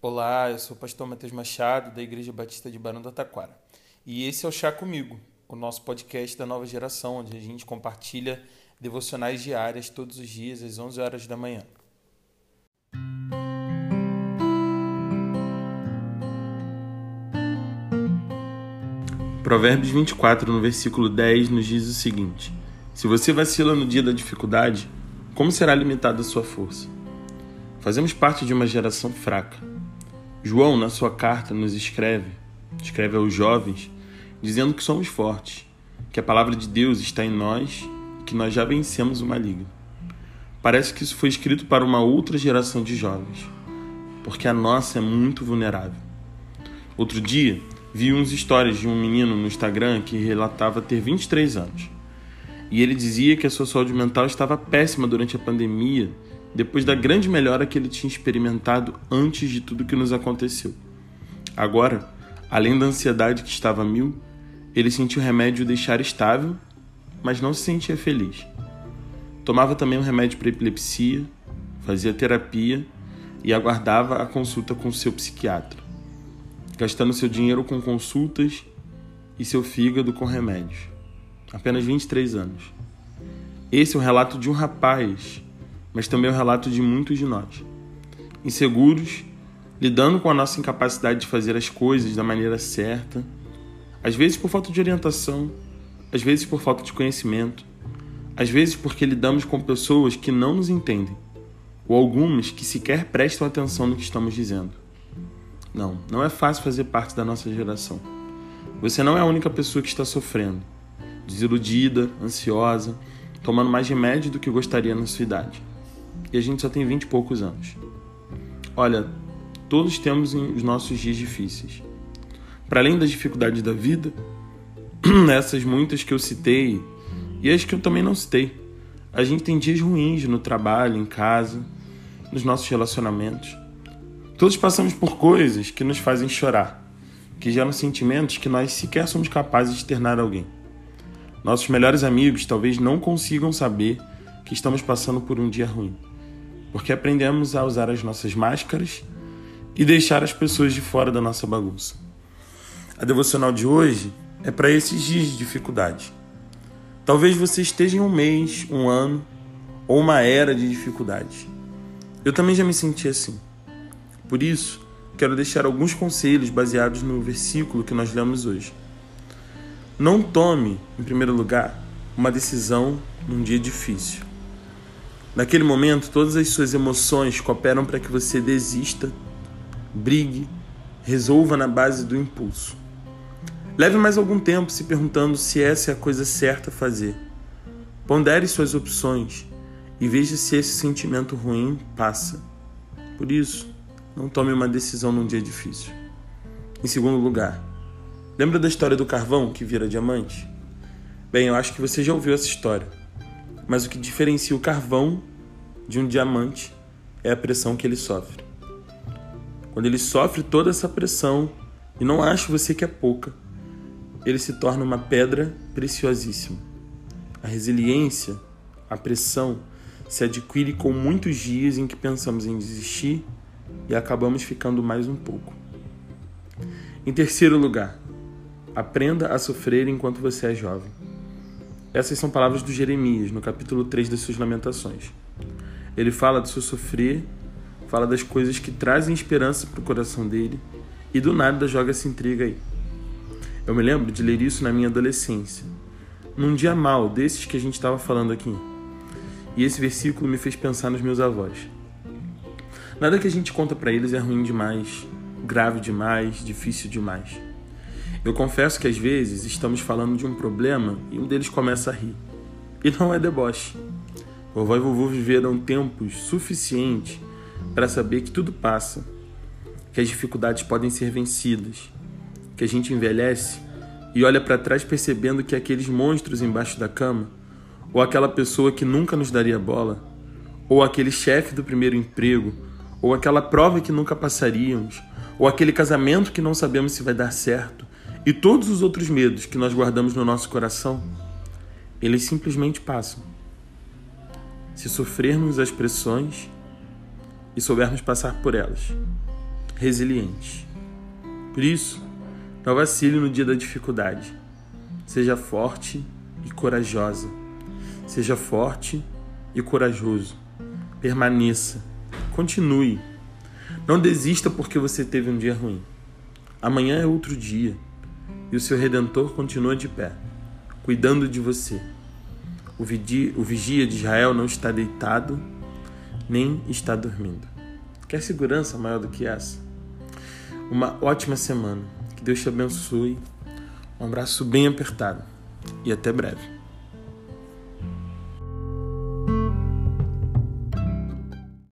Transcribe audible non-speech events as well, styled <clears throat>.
Olá, eu sou o pastor Matheus Machado, da Igreja Batista de Barão do Taquara. E esse é o Chá Comigo, o nosso podcast da nova geração, onde a gente compartilha devocionais diárias todos os dias às 11 horas da manhã. Provérbios 24, no versículo 10, nos diz o seguinte: Se você vacila no dia da dificuldade, como será limitada a sua força? Fazemos parte de uma geração fraca. João, na sua carta, nos escreve, escreve aos jovens, dizendo que somos fortes, que a palavra de Deus está em nós e que nós já vencemos o maligno. Parece que isso foi escrito para uma outra geração de jovens, porque a nossa é muito vulnerável. Outro dia, vi uns histórias de um menino no Instagram que relatava ter 23 anos. E ele dizia que a sua saúde mental estava péssima durante a pandemia, depois da grande melhora que ele tinha experimentado antes de tudo que nos aconteceu. Agora, além da ansiedade que estava mil, ele sentiu o remédio deixar estável, mas não se sentia feliz. Tomava também um remédio para epilepsia, fazia terapia e aguardava a consulta com seu psiquiatra, gastando seu dinheiro com consultas e seu fígado com remédios apenas 23 anos. Esse é o relato de um rapaz, mas também o relato de muitos de nós. Inseguros, lidando com a nossa incapacidade de fazer as coisas da maneira certa, às vezes por falta de orientação, às vezes por falta de conhecimento, às vezes porque lidamos com pessoas que não nos entendem, ou algumas que sequer prestam atenção no que estamos dizendo. Não, não é fácil fazer parte da nossa geração. Você não é a única pessoa que está sofrendo desiludida, ansiosa, tomando mais remédio do que gostaria na sua idade. E a gente só tem vinte e poucos anos. Olha, todos temos os nossos dias difíceis. Para além das dificuldades da vida, <clears throat> essas muitas que eu citei e as que eu também não citei, a gente tem dias ruins no trabalho, em casa, nos nossos relacionamentos. Todos passamos por coisas que nos fazem chorar, que geram sentimentos que nós sequer somos capazes de externar a alguém. Nossos melhores amigos talvez não consigam saber que estamos passando por um dia ruim, porque aprendemos a usar as nossas máscaras e deixar as pessoas de fora da nossa bagunça. A devocional de hoje é para esses dias de dificuldade. Talvez você esteja em um mês, um ano ou uma era de dificuldade. Eu também já me senti assim. Por isso, quero deixar alguns conselhos baseados no versículo que nós lemos hoje. Não tome, em primeiro lugar, uma decisão num dia difícil. Naquele momento, todas as suas emoções cooperam para que você desista, brigue, resolva na base do impulso. Leve mais algum tempo se perguntando se essa é a coisa certa a fazer. Pondere suas opções e veja se esse sentimento ruim passa. Por isso, não tome uma decisão num dia difícil. Em segundo lugar, Lembra da história do carvão que vira diamante? Bem, eu acho que você já ouviu essa história. Mas o que diferencia o carvão de um diamante é a pressão que ele sofre. Quando ele sofre toda essa pressão e não acha você que é pouca, ele se torna uma pedra preciosíssima. A resiliência, a pressão, se adquire com muitos dias em que pensamos em desistir e acabamos ficando mais um pouco. Em terceiro lugar, Aprenda a sofrer enquanto você é jovem. Essas são palavras do Jeremias, no capítulo 3 das suas Lamentações. Ele fala do seu sofrer, fala das coisas que trazem esperança para o coração dele e do nada joga essa intriga aí. Eu me lembro de ler isso na minha adolescência, num dia mal desses que a gente estava falando aqui. E esse versículo me fez pensar nos meus avós. Nada que a gente conta para eles é ruim demais, grave demais, difícil demais. Eu confesso que às vezes estamos falando de um problema e um deles começa a rir. E não é deboche. Vovó e vovô viveram tempos suficientes para saber que tudo passa, que as dificuldades podem ser vencidas, que a gente envelhece e olha para trás percebendo que aqueles monstros embaixo da cama, ou aquela pessoa que nunca nos daria bola, ou aquele chefe do primeiro emprego, ou aquela prova que nunca passaríamos, ou aquele casamento que não sabemos se vai dar certo, e todos os outros medos que nós guardamos no nosso coração, eles simplesmente passam. Se sofrermos as pressões e soubermos passar por elas. resilientes. Por isso, não vacile no dia da dificuldade. Seja forte e corajosa. Seja forte e corajoso. Permaneça. Continue. Não desista porque você teve um dia ruim. Amanhã é outro dia e o seu redentor continua de pé, cuidando de você. O vigia, de Israel não está deitado, nem está dormindo. Quer segurança maior do que essa? Uma ótima semana. Que Deus te abençoe. Um abraço bem apertado e até breve.